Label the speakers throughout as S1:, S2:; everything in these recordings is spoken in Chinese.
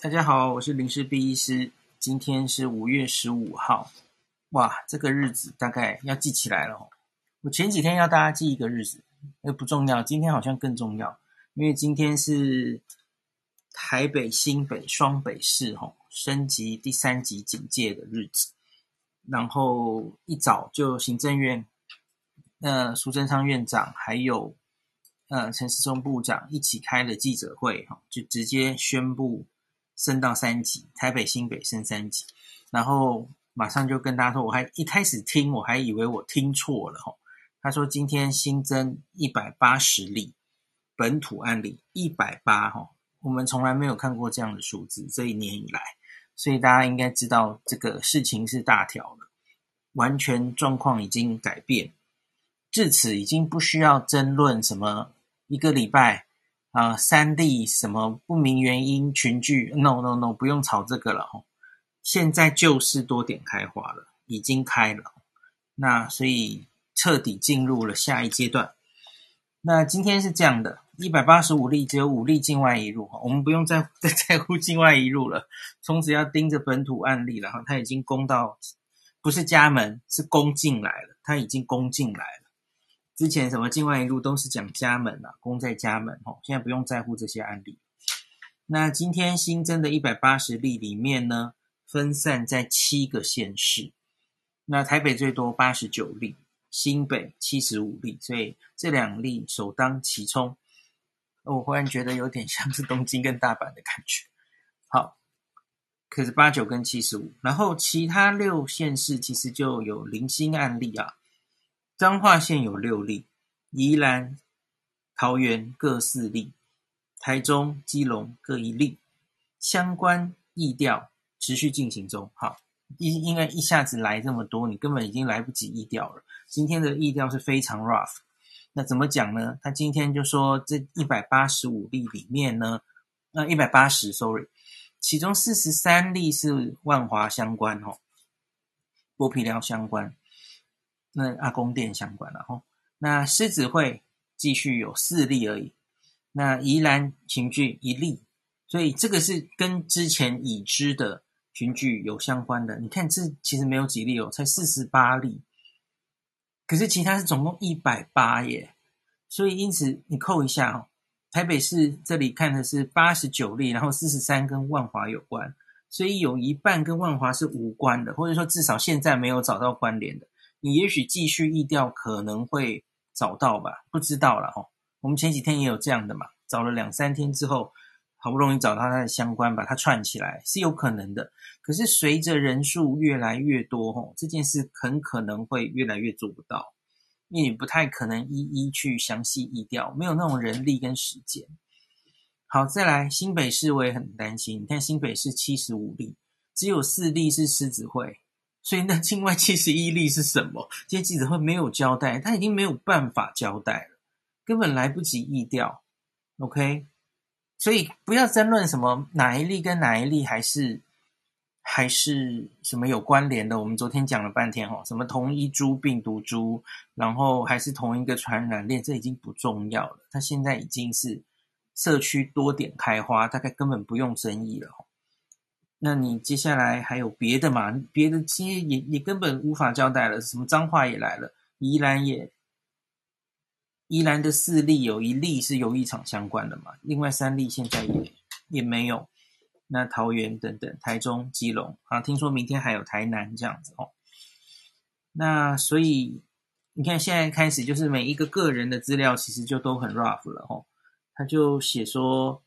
S1: 大家好，我是林氏璧医师。今天是五月十五号，哇，这个日子大概要记起来了哦。我前几天要大家记一个日子，那不重要，今天好像更重要，因为今天是台北、新北双北市吼升级第三级警戒的日子。然后一早就行政院，呃，苏贞昌院长还有。呃，陈时中部长一起开了记者会，哈，就直接宣布升到三级，台北、新北升三级，然后马上就跟大家说，我还一开始听，我还以为我听错了，哈，他说今天新增一百八十例本土案例，一百八，哈，我们从来没有看过这样的数字，这一年以来，所以大家应该知道这个事情是大条了，完全状况已经改变，至此已经不需要争论什么。一个礼拜啊，三例什么不明原因群聚？No No No，不用吵这个了吼。现在就是多点开花了，已经开了。那所以彻底进入了下一阶段。那今天是这样的，一百八十五例，只有五例境外移入，我们不用再 再在乎境外移入了，从此要盯着本土案例了哈。他已经攻到，不是家门，是攻进来了，他已经攻进来了。之前什么境外一路都是讲家门啊，功在家门哦，现在不用在乎这些案例。那今天新增的一百八十例里面呢，分散在七个县市。那台北最多八十九例，新北七十五例，所以这两例首当其冲。我忽然觉得有点像是东京跟大阪的感觉。好，可是八九跟七十五，然后其他六县市其实就有零星案例啊。彰化县有六例，宜兰、桃园各四例，台中、基隆各一例，相关疫调持续进行中。好，一应该一下子来这么多，你根本已经来不及疫调了。今天的疫调是非常 rough。那怎么讲呢？他今天就说这一百八十五例里面呢，那一百八十，sorry，其中四十三例是万华相关，吼，剥皮寮相关。那阿公殿相关了吼，那狮子会继续有四例而已，那宜兰群聚一例，所以这个是跟之前已知的群聚有相关的。你看这其实没有几例哦，才四十八例，可是其他是总共一百八耶，所以因此你扣一下哦，台北市这里看的是八十九例，然后四十三跟万华有关，所以有一半跟万华是无关的，或者说至少现在没有找到关联的。你也许继续疫调可能会找到吧，不知道了哦。我们前几天也有这样的嘛，找了两三天之后，好不容易找到它的相关，把它串起来是有可能的。可是随着人数越来越多，吼，这件事很可能会越来越做不到，因为你不太可能一一去详细疫调，没有那种人力跟时间。好，再来新北市我也很担心，你看新北市七十五例，只有四例是狮子会。所以那境外七十一例是什么？这些记者会没有交代，他已经没有办法交代了，根本来不及疫调。OK，所以不要争论什么哪一例跟哪一例还是还是什么有关联的。我们昨天讲了半天哦，什么同一株病毒株，然后还是同一个传染链，这已经不重要了。它现在已经是社区多点开花，大概根本不用争议了。那你接下来还有别的嘛？别的其实也也根本无法交代了。什么脏话也来了，宜兰也，宜兰的四例有一例是游艺场相关的嘛？另外三例现在也也没有。那桃园等等，台中、基隆啊，听说明天还有台南这样子哦。那所以你看，现在开始就是每一个个人的资料其实就都很 rough 了哦。他就写说。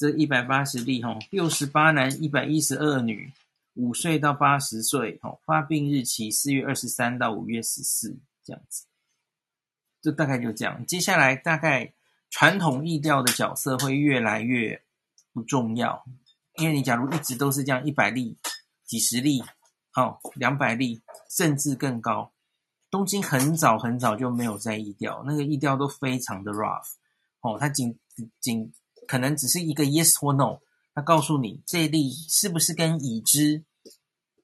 S1: 这一百八十例，吼，六十八男，一百一十二女，五岁到八十岁，吼，发病日期四月二十三到五月十四，这样子，就大概就这样。接下来大概传统疫调的角色会越来越不重要，因为你假如一直都是这样，一百例、几十例，哦，两百例，甚至更高。东京很早很早就没有在疫调，那个疫调都非常的 rough，哦，它仅仅。可能只是一个 yes or no，他告诉你这一例是不是跟已知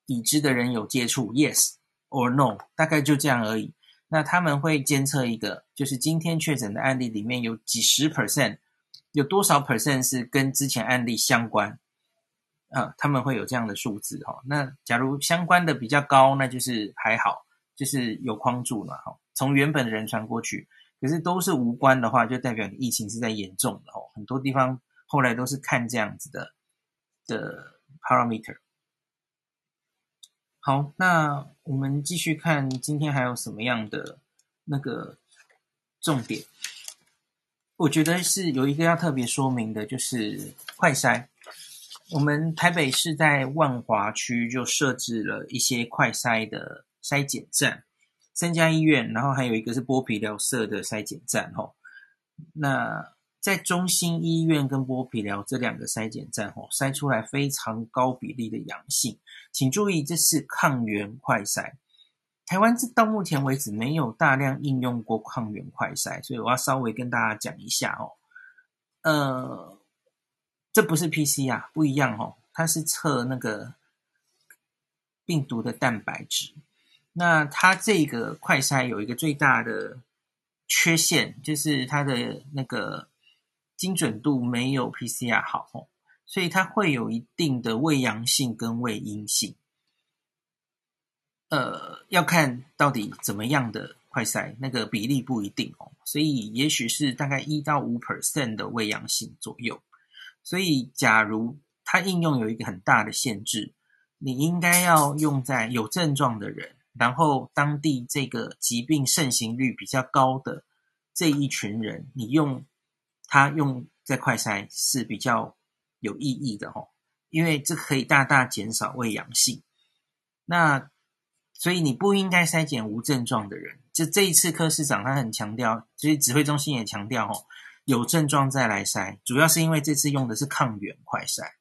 S1: 已知的人有接触，yes or no，大概就这样而已。那他们会监测一个，就是今天确诊的案例里面有几十 percent，有多少 percent 是跟之前案例相关？啊，他们会有这样的数字哈。那假如相关的比较高，那就是还好，就是有框住了哈。从原本的人传过去，可是都是无关的话，就代表你疫情是在严重的哦。很多地方后来都是看这样子的的 parameter。好，那我们继续看今天还有什么样的那个重点。我觉得是有一个要特别说明的，就是快筛。我们台北市在万华区就设置了一些快筛的筛检站，三家医院，然后还有一个是剥皮疗社的筛检站。吼，那在中心医院跟剥皮疗这两个筛检站，吼，筛出来非常高比例的阳性。请注意，这是抗原快筛。台湾到目前为止没有大量应用过抗原快筛，所以我要稍微跟大家讲一下哦。呃。这不是 PCR，不一样哦，它是测那个病毒的蛋白质。那它这个快筛有一个最大的缺陷，就是它的那个精准度没有 PCR 好，所以它会有一定的伪阳性跟伪阴性。呃，要看到底怎么样的快筛，那个比例不一定哦，所以也许是大概一到五 percent 的伪阳性左右。所以，假如它应用有一个很大的限制，你应该要用在有症状的人，然后当地这个疾病盛行率比较高的这一群人，你用它用在快筛是比较有意义的吼，因为这可以大大减少伪阳性。那所以你不应该筛检无症状的人。就这一次柯市长他很强调，所以指挥中心也强调吼。有症状再来筛，主要是因为这次用的是抗原快筛。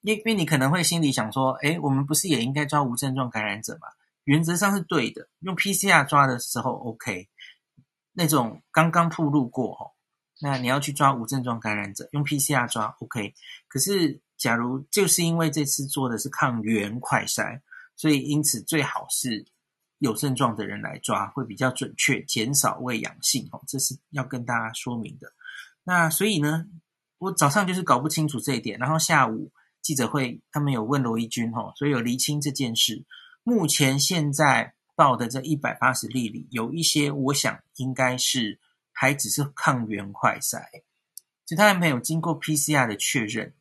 S1: 因为你可能会心里想说，诶，我们不是也应该抓无症状感染者吗？原则上是对的，用 PCR 抓的时候 OK。那种刚刚暴露过吼，那你要去抓无症状感染者，用 PCR 抓 OK。可是假如就是因为这次做的是抗原快筛，所以因此最好是。有症状的人来抓会比较准确，减少伪阳性哦，这是要跟大家说明的。那所以呢，我早上就是搞不清楚这一点，然后下午记者会他们有问罗一军哦，所以有厘清这件事。目前现在报的这一百八十例里，有一些我想应该是还只是抗原快筛，其他还没有经过 PCR 的确认。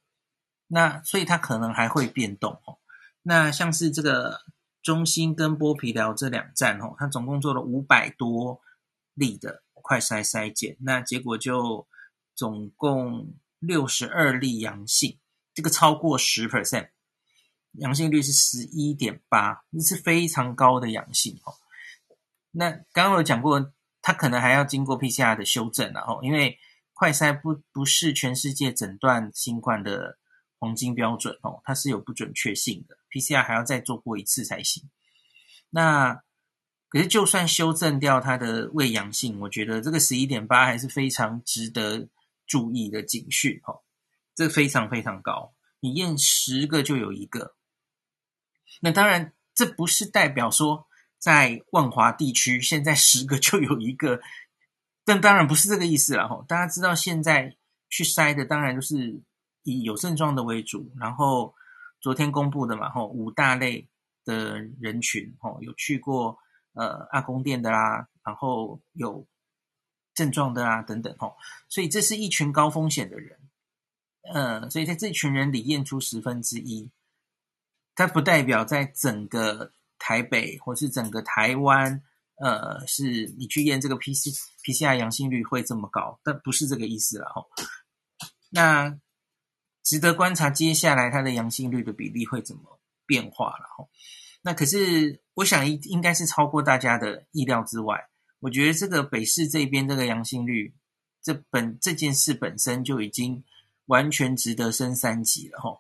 S1: 那所以它可能还会变动哦。那像是这个。中心跟剥皮寮这两站哦，他总共做了五百多例的快筛筛检，那结果就总共六十二例阳性，这个超过十 percent，阳性率是十一点八，这是非常高的阳性哦。那刚刚有讲过，他可能还要经过 PCR 的修正然后，因为快筛不不是全世界诊断新冠的黄金标准哦，它是有不准确性的。PCR 还要再做过一次才行。那可是，就算修正掉它的胃阳性，我觉得这个十一点八还是非常值得注意的警讯哦。这非常非常高，你验十个就有一个。那当然，这不是代表说在万华地区现在十个就有一个，但当然不是这个意思了哈。大家知道，现在去筛的当然就是以有症状的为主，然后。昨天公布的嘛，吼五大类的人群，吼有去过呃阿公店的啦，然后有症状的啦等等，吼，所以这是一群高风险的人，呃，所以在这群人里验出十分之一，它不代表在整个台北或是整个台湾，呃，是你去验这个 PC PCR 阳性率会这么高，但不是这个意思了，吼，那。值得观察，接下来它的阳性率的比例会怎么变化了哈？那可是我想应应该是超过大家的意料之外。我觉得这个北市这边这个阳性率，这本这件事本身就已经完全值得升三级了哈。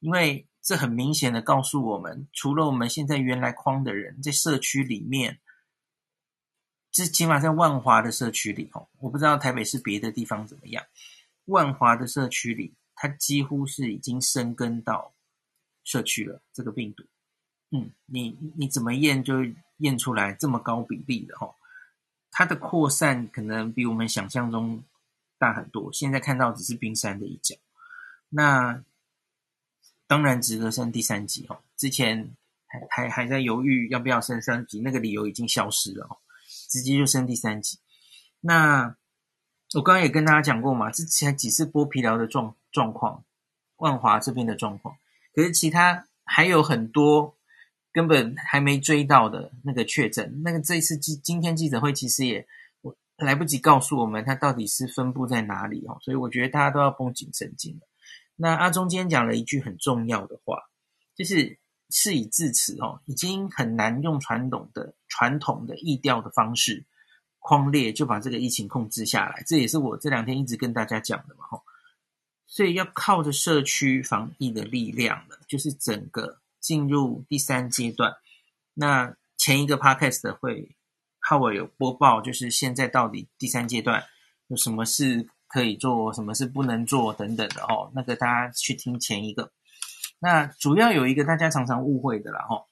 S1: 因为这很明显的告诉我们，除了我们现在原来框的人在社区里面，这起码在万华的社区里哈，我不知道台北市别的地方怎么样，万华的社区里。它几乎是已经生根到社区了，这个病毒，嗯，你你怎么验就验出来这么高比例的哈？它的扩散可能比我们想象中大很多。现在看到只是冰山的一角。那当然值得升第三级哦。之前还还还在犹豫要不要升三级，那个理由已经消失了哦，直接就升第三级。那我刚刚也跟大家讲过嘛，之前几次剥皮寮的状状况，万华这边的状况，可是其他还有很多根本还没追到的那个确诊，那个这一次今今天记者会其实也来不及告诉我们它到底是分布在哪里哦，所以我觉得大家都要绷紧神经了。那阿中今天讲了一句很重要的话，就是事已至此哦，已经很难用传统的传统的意调的方式框列就把这个疫情控制下来。这也是我这两天一直跟大家讲的嘛，吼。所以要靠着社区防疫的力量了，就是整个进入第三阶段。那前一个 podcast 会，Howard 有播报，就是现在到底第三阶段有什么事？可以做什么事不能做等等的哦，那个大家去听前一个。那主要有一个大家常常误会的啦哈，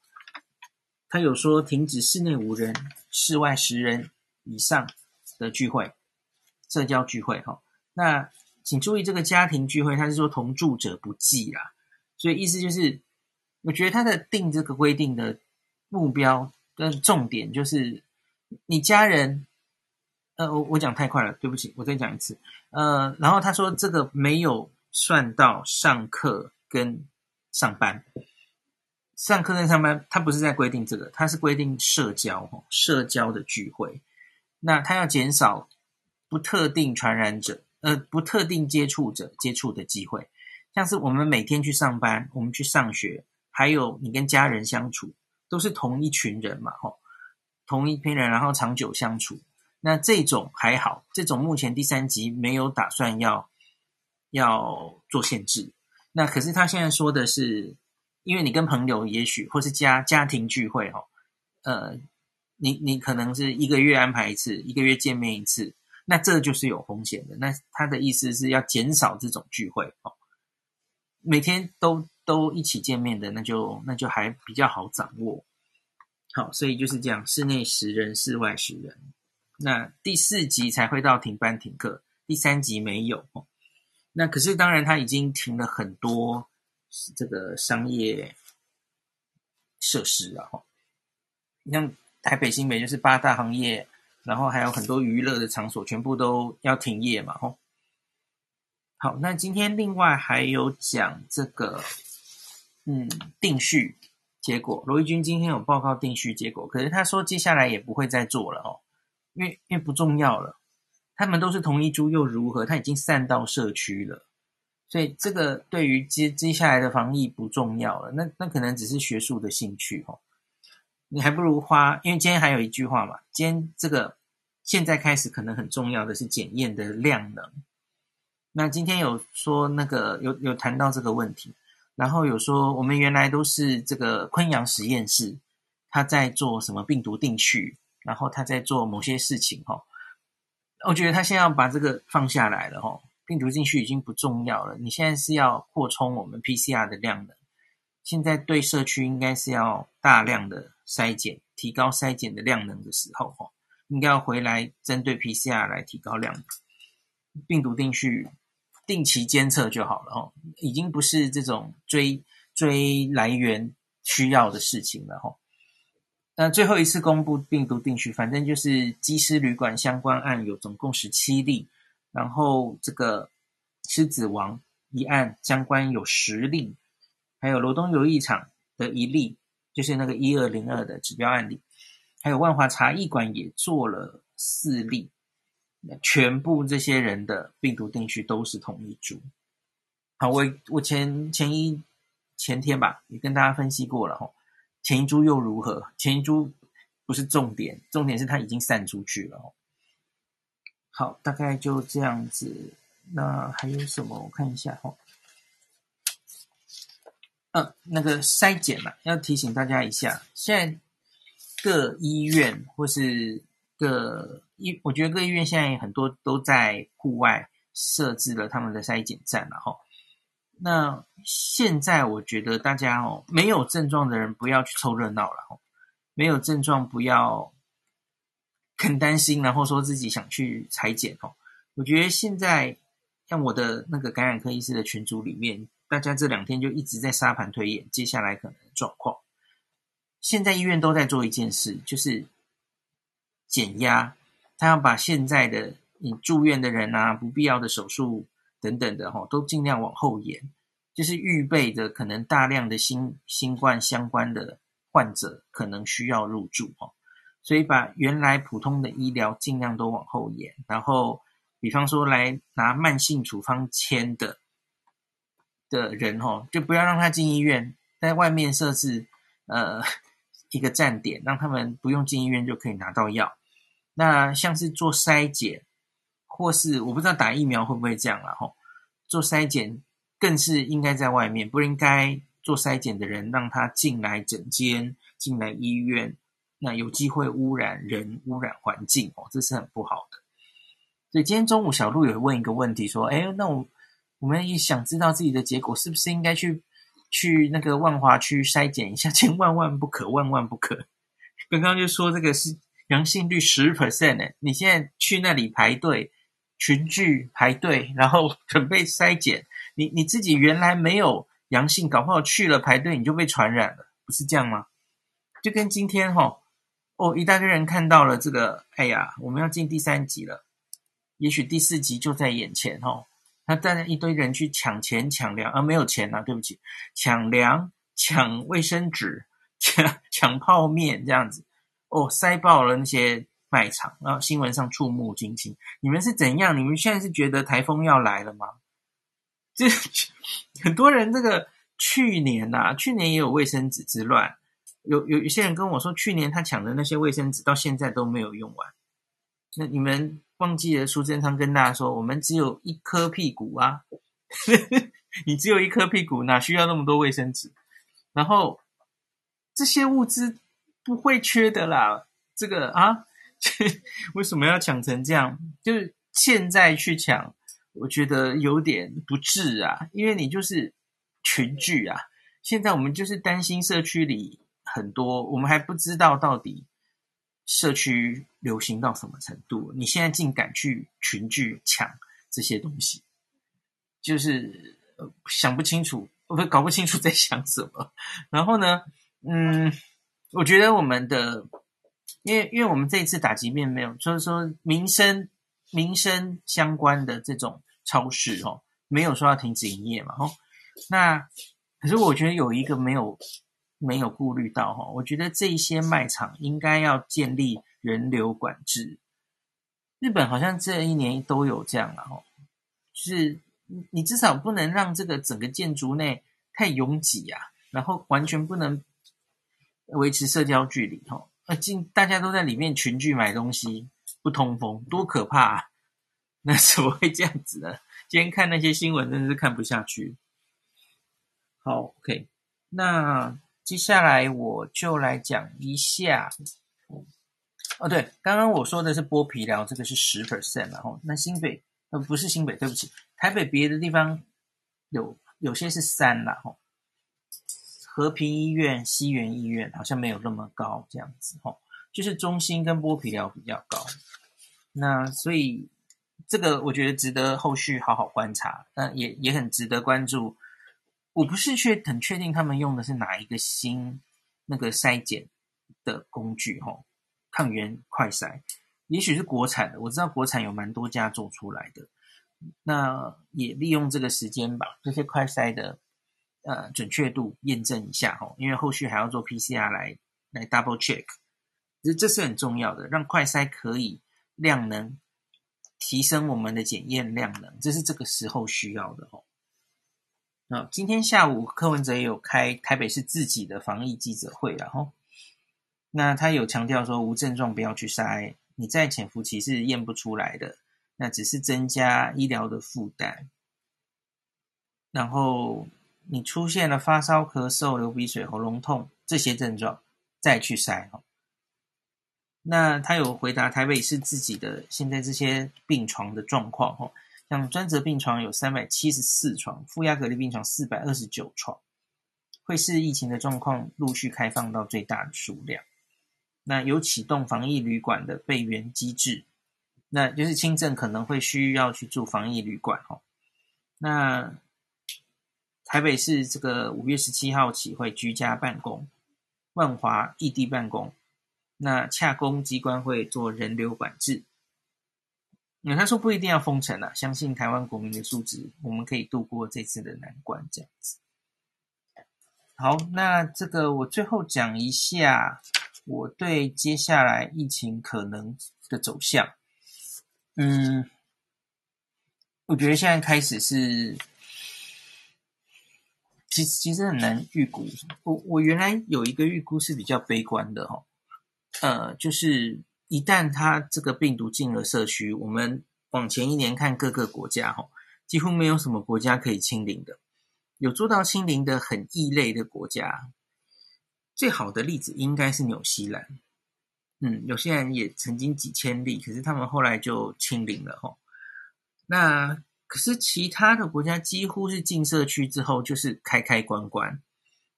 S1: 他有说停止室内五人、室外十人以上的聚会、社交聚会哈。那请注意这个家庭聚会，他是说同住者不计啦，所以意思就是，我觉得他的定这个规定的目标跟重点就是你家人。呃，我我讲太快了，对不起，我再讲一次。呃，然后他说这个没有算到上课跟上班，上课跟上班，他不是在规定这个，他是规定社交哦，社交的聚会。那他要减少不特定传染者，呃，不特定接触者接触的机会，像是我们每天去上班，我们去上学，还有你跟家人相处，都是同一群人嘛，吼，同一批人，然后长久相处。那这种还好，这种目前第三级没有打算要要做限制。那可是他现在说的是，因为你跟朋友也许或是家家庭聚会哦，呃，你你可能是一个月安排一次，一个月见面一次，那这就是有风险的。那他的意思是要减少这种聚会哦，每天都都一起见面的，那就那就还比较好掌握。好，所以就是这样，室内十人，室外十人。那第四级才会到停班停课，第三级没有。那可是当然，他已经停了很多这个商业设施了哈。像台北新北就是八大行业，然后还有很多娱乐的场所，全部都要停业嘛。吼，好，那今天另外还有讲这个，嗯，定序结果，罗一军今天有报告定序结果，可是他说接下来也不会再做了哦。因为因为不重要了，他们都是同一株又如何？它已经散到社区了，所以这个对于接接下来的防疫不重要了。那那可能只是学术的兴趣哦。你还不如花，因为今天还有一句话嘛，今天这个现在开始可能很重要的是检验的量能。那今天有说那个有有谈到这个问题，然后有说我们原来都是这个昆阳实验室，他在做什么病毒定序。然后他在做某些事情，哈，我觉得他现在要把这个放下来了，哈，病毒进去已经不重要了。你现在是要扩充我们 PCR 的量能，现在对社区应该是要大量的筛检，提高筛检的量能的时候，哈，应该要回来针对 PCR 来提高量。病毒定序定期监测就好了，哈，已经不是这种追追来源需要的事情了，哈。那最后一次公布病毒定序，反正就是机师旅馆相关案有总共十七例，然后这个狮子王一案相关有十例，还有罗东游艺场的一例，就是那个一二零二的指标案例，还有万华茶艺馆也做了四例，全部这些人的病毒定序都是同一株。好，我我前前一前天吧，也跟大家分析过了哈。前一株又如何？前一株不是重点，重点是它已经散出去了。好，大概就这样子。那还有什么？我看一下哈。嗯、那个筛检嘛，要提醒大家一下，现在各医院或是各医，我觉得各医院现在很多都在户外设置了他们的筛检站了哈。那现在我觉得大家哦，没有症状的人不要去凑热闹了哦，没有症状不要很担心，然后说自己想去裁剪哦。我觉得现在像我的那个感染科医师的群组里面，大家这两天就一直在沙盘推演接下来可能状况。现在医院都在做一件事，就是减压，他要把现在的你住院的人啊，不必要的手术等等的哈，都尽量往后延，就是预备着可能大量的新新冠相关的患者可能需要入住哈，所以把原来普通的医疗尽量都往后延，然后。比方说，来拿慢性处方签的的人哦，就不要让他进医院，在外面设置呃一个站点，让他们不用进医院就可以拿到药。那像是做筛检，或是我不知道打疫苗会不会这样了吼，做筛检更是应该在外面，不应该做筛检的人让他进来诊间、进来医院，那有机会污染人、污染环境哦，这是很不好的。所以今天中午小路有问一个问题，说：“哎，那我我们也想知道自己的结果，是不是应该去去那个万华区筛检一下？千万万不可，万万不可！刚刚就说这个是阳性率十 percent 呢，你现在去那里排队群聚排队，然后 准备筛检，你你自己原来没有阳性，搞不好去了排队你就被传染了，不是这样吗？就跟今天哈哦，一大堆人看到了这个，哎呀，我们要进第三集了。”也许第四集就在眼前哦，那带着一堆人去抢钱抢粮啊，没有钱啊，对不起，抢粮、抢卫生纸、抢抢泡面这样子哦，塞爆了那些卖场，然后新闻上触目惊心。你们是怎样？你们现在是觉得台风要来了吗？这很多人这个去年呐，去年也有卫生纸之乱，有有一些人跟我说，去年他抢的那些卫生纸到现在都没有用完。那你们？忘记了，苏贞昌跟大家说，我们只有一颗屁股啊，你只有一颗屁股，哪需要那么多卫生纸？然后这些物资不会缺的啦，这个啊，为什么要抢成这样？就是现在去抢，我觉得有点不智啊，因为你就是群聚啊。现在我们就是担心社区里很多，我们还不知道到底。社区流行到什么程度？你现在竟敢去群聚抢这些东西，就是想不清楚，我搞不清楚在想什么。然后呢，嗯，我觉得我们的，因为因为我们这一次打击面没有，就是说民生民生相关的这种超市哦，没有说要停止营业嘛，哦，那可是我觉得有一个没有。没有顾虑到哈，我觉得这些卖场应该要建立人流管制。日本好像这一年都有这样了哈，就是你至少不能让这个整个建筑内太拥挤啊，然后完全不能维持社交距离哈，啊进大家都在里面群聚买东西，不通风，多可怕啊！那怎么会这样子呢？今天看那些新闻真的是看不下去。好，OK，那。接下来我就来讲一下，哦，对，刚刚我说的是剥皮寮，这个是十 percent 然后那新北呃不是新北，对不起，台北别的地方有有些是三啦吼，和平医院、西园医院好像没有那么高这样子吼，就是中心跟剥皮寮比较高，那所以这个我觉得值得后续好好观察，那也也很值得关注。我不是确很确定他们用的是哪一个新那个筛检的工具哦，抗原快筛，也许是国产的，我知道国产有蛮多家做出来的，那也利用这个时间把这些快筛的呃准确度验证一下哈，因为后续还要做 PCR 来来 double check，这这是很重要的，让快筛可以量能提升我们的检验量能，这是这个时候需要的哦。那今天下午柯文哲也有开台北市自己的防疫记者会，然后那他有强调说无症状不要去筛，你在潜伏期是验不出来的，那只是增加医疗的负担。然后你出现了发烧、咳嗽、流鼻水、喉咙痛这些症状再去筛哈。那他有回答台北市自己的现在这些病床的状况哈。像专责病床有三百七十四床，负压隔离病床四百二十九床，会视疫情的状况陆续开放到最大的数量。那有启动防疫旅馆的备援机制，那就是轻症可能会需要去住防疫旅馆哈。那台北市这个五月十七号起会居家办公，万华异地办公，那洽公机关会做人流管制。那他说不一定要封城啊，相信台湾国民的素质，我们可以度过这次的难关。这样子。好，那这个我最后讲一下我对接下来疫情可能的走向。嗯，我觉得现在开始是，其实其实很难预估。我我原来有一个预估是比较悲观的哈，呃，就是一旦它这个病毒进了社区，我们往前一年看各个国家哈，几乎没有什么国家可以清零的。有做到清零的很异类的国家，最好的例子应该是纽西兰。嗯，纽西兰也曾经几千例，可是他们后来就清零了吼。那可是其他的国家几乎是进社区之后就是开开关关，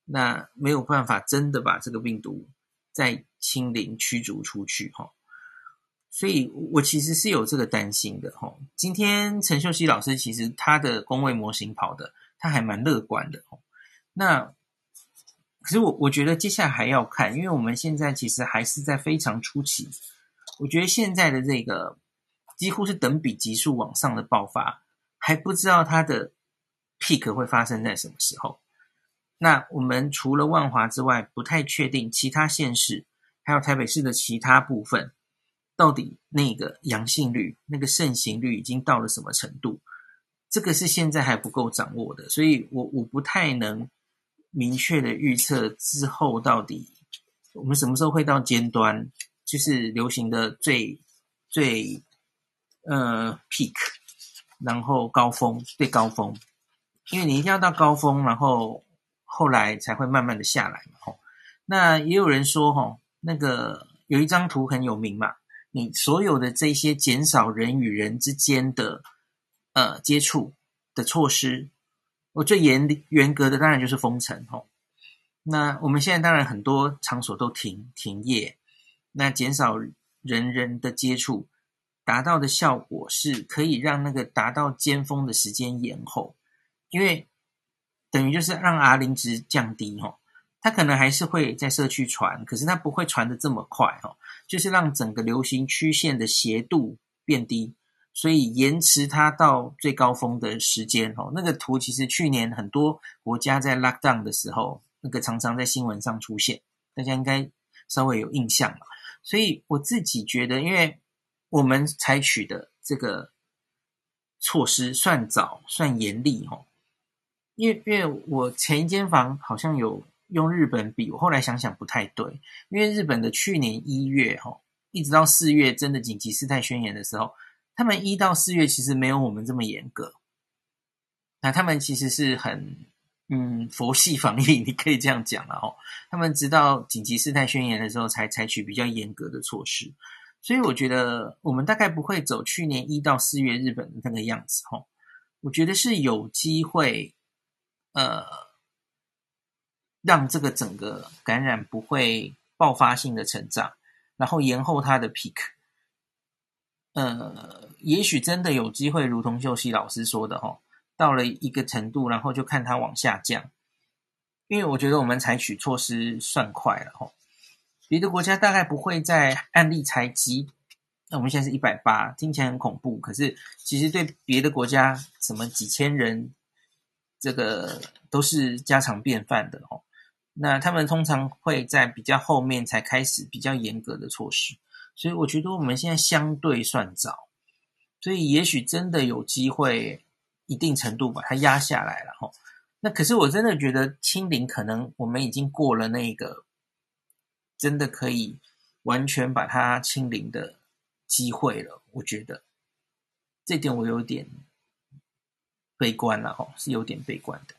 S1: 那没有办法真的把这个病毒再清零驱逐出去哈。所以我其实是有这个担心的吼。今天陈秀熙老师其实他的公卫模型跑的。他还蛮乐观的哦，那可是我我觉得接下来还要看，因为我们现在其实还是在非常初期。我觉得现在的这个几乎是等比级数往上的爆发，还不知道它的 peak 会发生在什么时候。那我们除了万华之外，不太确定其他县市还有台北市的其他部分，到底那个阳性率、那个盛行率已经到了什么程度。这个是现在还不够掌握的，所以我我不太能明确的预测之后到底我们什么时候会到尖端，就是流行的最最呃 peak，然后高峰对高峰，因为你一定要到高峰，然后后来才会慢慢的下来嘛。吼，那也有人说，吼，那个有一张图很有名嘛，你所有的这些减少人与人之间的。呃，接触的措施，我最严严格的当然就是封城吼。那我们现在当然很多场所都停停业，那减少人人的接触，达到的效果是可以让那个达到尖峰的时间延后，因为等于就是让 R 零值降低吼，它可能还是会在社区传，可是它不会传的这么快哦，就是让整个流行曲线的斜度变低。所以延迟它到最高峰的时间，哦，那个图其实去年很多国家在 lockdown 的时候，那个常常在新闻上出现，大家应该稍微有印象吧。所以我自己觉得，因为我们采取的这个措施算早、算严厉，哦，因为因为我前一间房好像有用日本比，我后来想想不太对，因为日本的去年一月，哦，一直到四月真的紧急事态宣言的时候。他们一到四月其实没有我们这么严格，那他们其实是很嗯佛系防疫，你可以这样讲了哦。他们直到紧急事态宣言的时候才采取比较严格的措施，所以我觉得我们大概不会走去年一到四月日本的那个样子哦。我觉得是有机会，呃，让这个整个感染不会爆发性的成长，然后延后它的 peak。呃，也许真的有机会，如同秀熙老师说的哦，到了一个程度，然后就看它往下降。因为我觉得我们采取措施算快了齁，别的国家大概不会在案例才几，那我们现在是一百八，听起来很恐怖，可是其实对别的国家，什么几千人，这个都是家常便饭的哦。那他们通常会在比较后面才开始比较严格的措施。所以我觉得我们现在相对算早，所以也许真的有机会一定程度把它压下来了齁。那可是我真的觉得清零可能我们已经过了那个真的可以完全把它清零的机会了。我觉得这点我有点悲观了齁，是有点悲观的。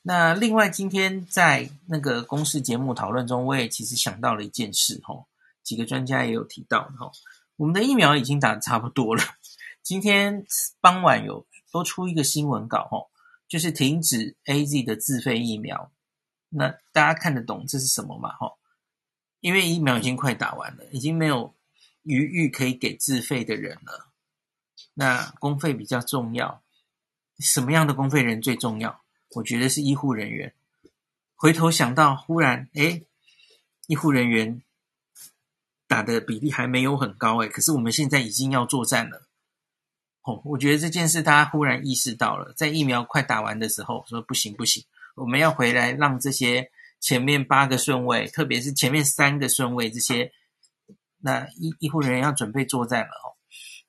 S1: 那另外今天在那个公视节目讨论中，我也其实想到了一件事齁。几个专家也有提到，哈，我们的疫苗已经打的差不多了。今天傍晚有多出一个新闻稿，哈，就是停止 AZ 的自费疫苗。那大家看得懂这是什么吗？哈，因为疫苗已经快打完了，已经没有余裕可以给自费的人了。那公费比较重要，什么样的公费人最重要？我觉得是医护人员。回头想到，忽然哎，医护人员打的比例还没有很高哎，可是我们现在已经要作战了。哦，我觉得这件事大家忽然意识到了，在疫苗快打完的时候，说不行不行，我们要回来让这些前面八个顺位，特别是前面三个顺位这些，那医医护人员要准备作战了哦。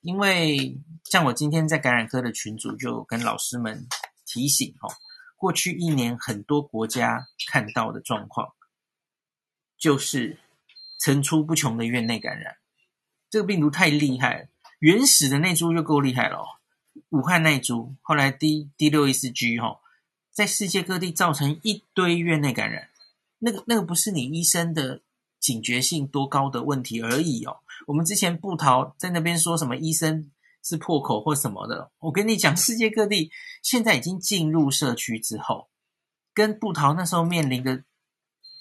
S1: 因为像我今天在感染科的群组就跟老师们提醒哦，过去一年很多国家看到的状况，就是层出不穷的院内感染，这个病毒太厉害了。原始的那株就够厉害了，哦，武汉那株，后来 D D 六一四 G 哈，在世界各地造成一堆院内感染，那个那个不是你医生的警觉性多高的问题而已哦。我们之前布桃在那边说什么医生是破口或什么的，我跟你讲，世界各地现在已经进入社区之后，跟布桃那时候面临的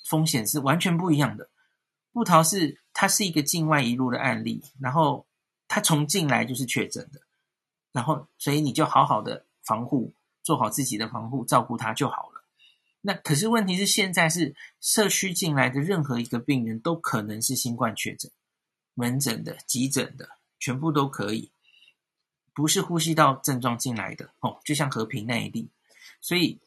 S1: 风险是完全不一样的。布桃是它是一个境外一路的案例，然后。他从进来就是确诊的，然后所以你就好好的防护，做好自己的防护，照顾他就好了。那可是问题是现在是社区进来的任何一个病人都可能是新冠确诊，门诊的、急诊的全部都可以，不是呼吸道症状进来的哦，就像和平那一例。所以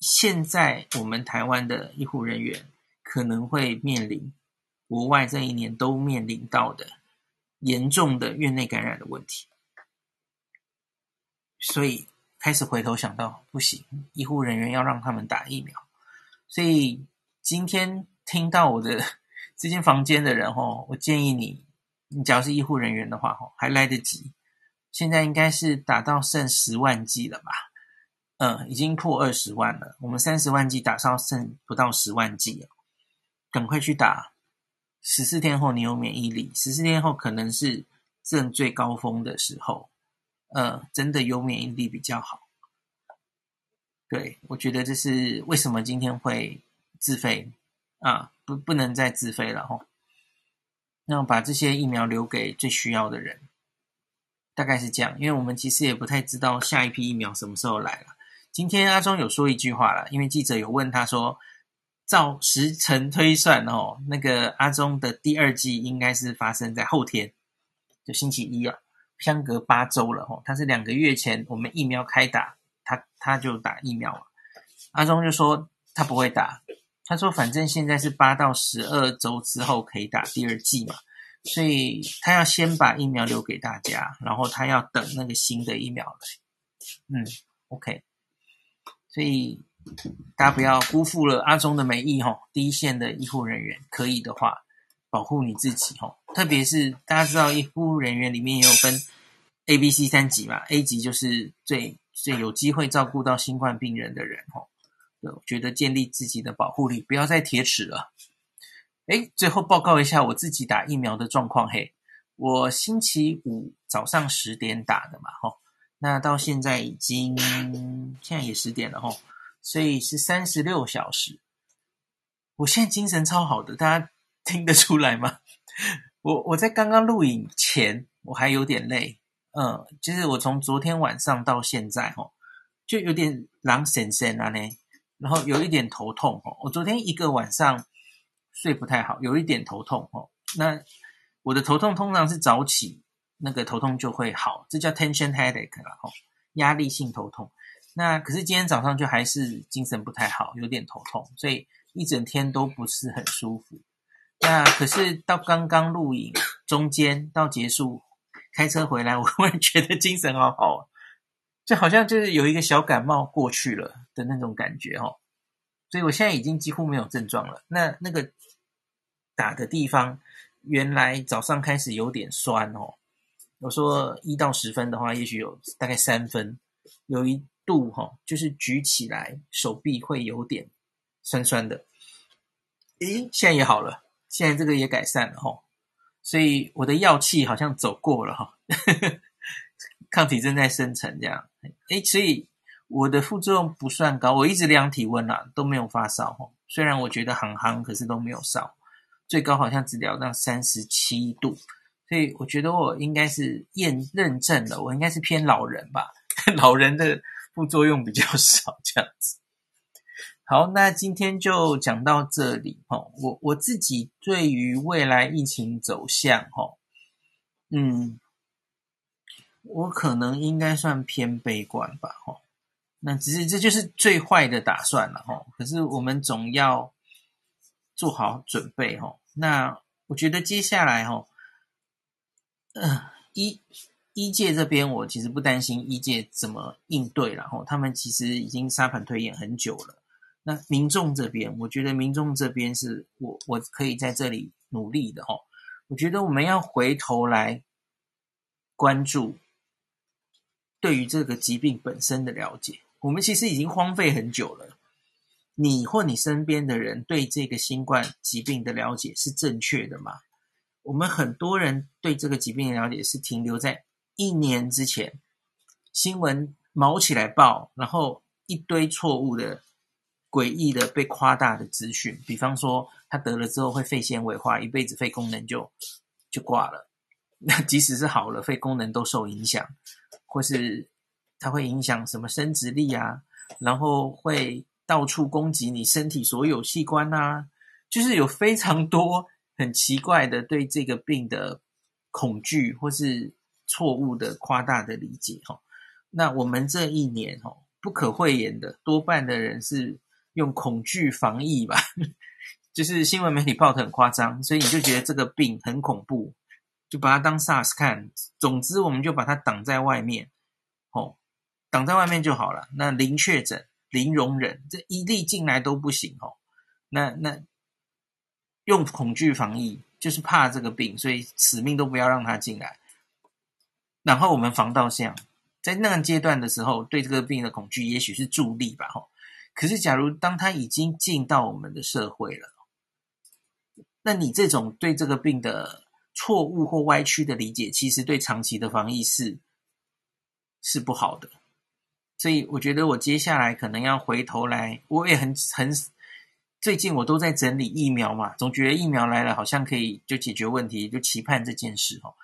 S1: 现在我们台湾的医护人员可能会面临国外这一年都面临到的。严重的院内感染的问题，所以开始回头想到，不行，医护人员要让他们打疫苗。所以今天听到我的 这间房间的人吼，我建议你，你只要是医护人员的话吼，还来得及。现在应该是打到剩十万剂了吧？嗯，已经破二十万了。我们三十万剂打到剩不到十万剂了，赶快去打。十四天后你有免疫力，十四天后可能是正最高峰的时候，呃，真的有免疫力比较好。对，我觉得这是为什么今天会自费啊，不不能再自费了吼。那把这些疫苗留给最需要的人，大概是这样，因为我们其实也不太知道下一批疫苗什么时候来了。今天阿中有说一句话了，因为记者有问他说。照时程推算哦，那个阿中的第二季应该是发生在后天，就星期一啊，相隔八周了哦。他是两个月前我们疫苗开打，他他就打疫苗了。阿忠就说他不会打，他说反正现在是八到十二周之后可以打第二剂嘛，所以他要先把疫苗留给大家，然后他要等那个新的疫苗来。嗯，OK，所以。大家不要辜负了阿忠的美意吼！第一线的医护人员可以的话，保护你自己吼。特别是大家知道医护人员里面也有分 A、B、C 三级嘛，A 级就是最最有机会照顾到新冠病人的人吼。我觉得建立自己的保护力，不要再铁齿了。诶，最后报告一下我自己打疫苗的状况嘿。我星期五早上十点打的嘛吼，那到现在已经现在也十点了吼。所以是三十六小时，我现在精神超好的，大家听得出来吗？我我在刚刚录影前我还有点累，嗯，就是我从昨天晚上到现在哦，就有点狼神神啊呢，然后有一点头痛哦。我昨天一个晚上睡不太好，有一点头痛哦。那我的头痛通常是早起那个头痛就会好，这叫 tension headache 啦，吼，压力性头痛。那可是今天早上就还是精神不太好，有点头痛，所以一整天都不是很舒服。那可是到刚刚录影中间到结束，开车回来，我忽然觉得精神好好，就好像就是有一个小感冒过去了的那种感觉哦。所以我现在已经几乎没有症状了。那那个打的地方，原来早上开始有点酸哦。我说一到十分的话，也许有大概三分，有一。度哈，就是举起来手臂会有点酸酸的，诶，现在也好了，现在这个也改善了哈，所以我的药气好像走过了哈，抗体正在生成这样，诶，所以我的副作用不算高，我一直量体温啦，都没有发烧哈，虽然我觉得很夯，可是都没有烧，最高好像只聊到三十七度，所以我觉得我应该是验认证了，我应该是偏老人吧。老人的副作用比较少，这样子。好，那今天就讲到这里哈。我我自己对于未来疫情走向哈，嗯，我可能应该算偏悲观吧哈。那只是这就是最坏的打算了哈。可是我们总要做好准备哈。那我觉得接下来哈，嗯，医医界这边我其实不担心医界怎么应对了哈。他们其实已经沙盘推演很久了。那民众这边，我觉得民众这边是我我可以在这里努力的哦。我觉得我们要回头来关注对于这个疾病本身的了解。我们其实已经荒废很久了。你或你身边的人对这个新冠疾病的了解是正确的吗？我们很多人对这个疾病的了解是停留在一年之前，新闻毛起来报，然后一堆错误的。诡异的被夸大的资讯，比方说他得了之后会肺纤维化，一辈子肺功能就就挂了。那即使是好了，肺功能都受影响，或是它会影响什么生殖力啊，然后会到处攻击你身体所有器官啊，就是有非常多很奇怪的对这个病的恐惧，或是错误的夸大的理解哈。那我们这一年哈，不可讳言的，多半的人是。用恐惧防疫吧，就是新闻媒体报的很夸张，所以你就觉得这个病很恐怖，就把它当 SARS 看。总之，我们就把它挡在外面，哦，挡在外面就好了。那零确诊、零容忍，这一例进来都不行哦。那那用恐惧防疫，就是怕这个病，所以死命都不要让它进来。然后我们防到这样，在那个阶段的时候，对这个病的恐惧也许是助力吧，吼。可是，假如当他已经进到我们的社会了，那你这种对这个病的错误或歪曲的理解，其实对长期的防疫是是不好的。所以，我觉得我接下来可能要回头来，我也很很最近我都在整理疫苗嘛，总觉得疫苗来了好像可以就解决问题，就期盼这件事哦，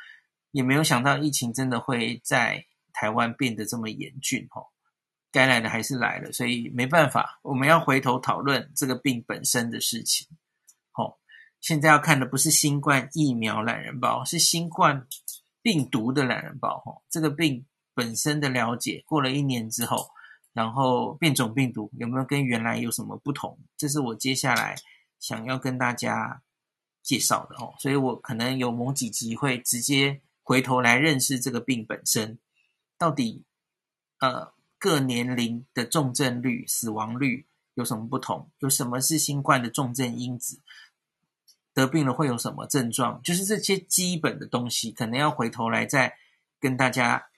S1: 也没有想到疫情真的会在台湾变得这么严峻哦。该来的还是来了，所以没办法，我们要回头讨论这个病本身的事情。哦，现在要看的不是新冠疫苗懒人包，是新冠病毒的懒人包。哦，这个病本身的了解，过了一年之后，然后变种病毒有没有跟原来有什么不同？这是我接下来想要跟大家介绍的哦。所以我可能有某几集会直接回头来认识这个病本身，到底呃。各年龄的重症率、死亡率有什么不同？有什么是新冠的重症因子？得病了会有什么症状？就是这些基本的东西，可能要回头来再跟大家，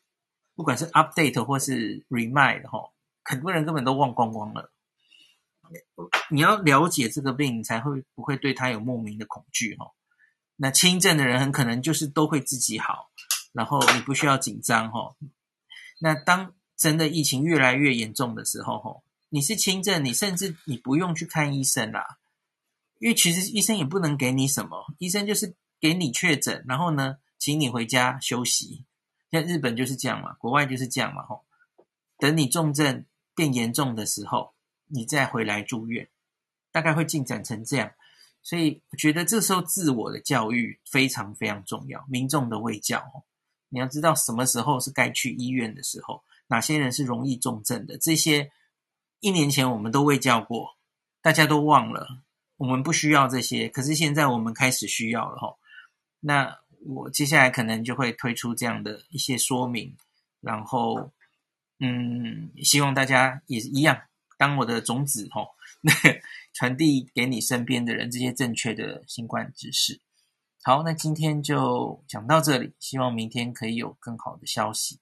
S1: 不管是 update 或是 remind 哈，很多人根本都忘光光了。你要了解这个病，你才会不会对他有莫名的恐惧哈。那轻症的人很可能就是都会自己好，然后你不需要紧张哈。那当真的疫情越来越严重的时候，吼，你是轻症，你甚至你不用去看医生啦，因为其实医生也不能给你什么，医生就是给你确诊，然后呢，请你回家休息。像日本就是这样嘛，国外就是这样嘛，吼，等你重症变严重的时候，你再回来住院，大概会进展成这样。所以我觉得这时候自我的教育非常非常重要，民众的卫教，你要知道什么时候是该去医院的时候。哪些人是容易重症的？这些一年前我们都未教过，大家都忘了。我们不需要这些，可是现在我们开始需要了吼。那我接下来可能就会推出这样的一些说明，然后嗯，希望大家也一样当我的种子吼，那 传递给你身边的人这些正确的新冠知识。好，那今天就讲到这里，希望明天可以有更好的消息。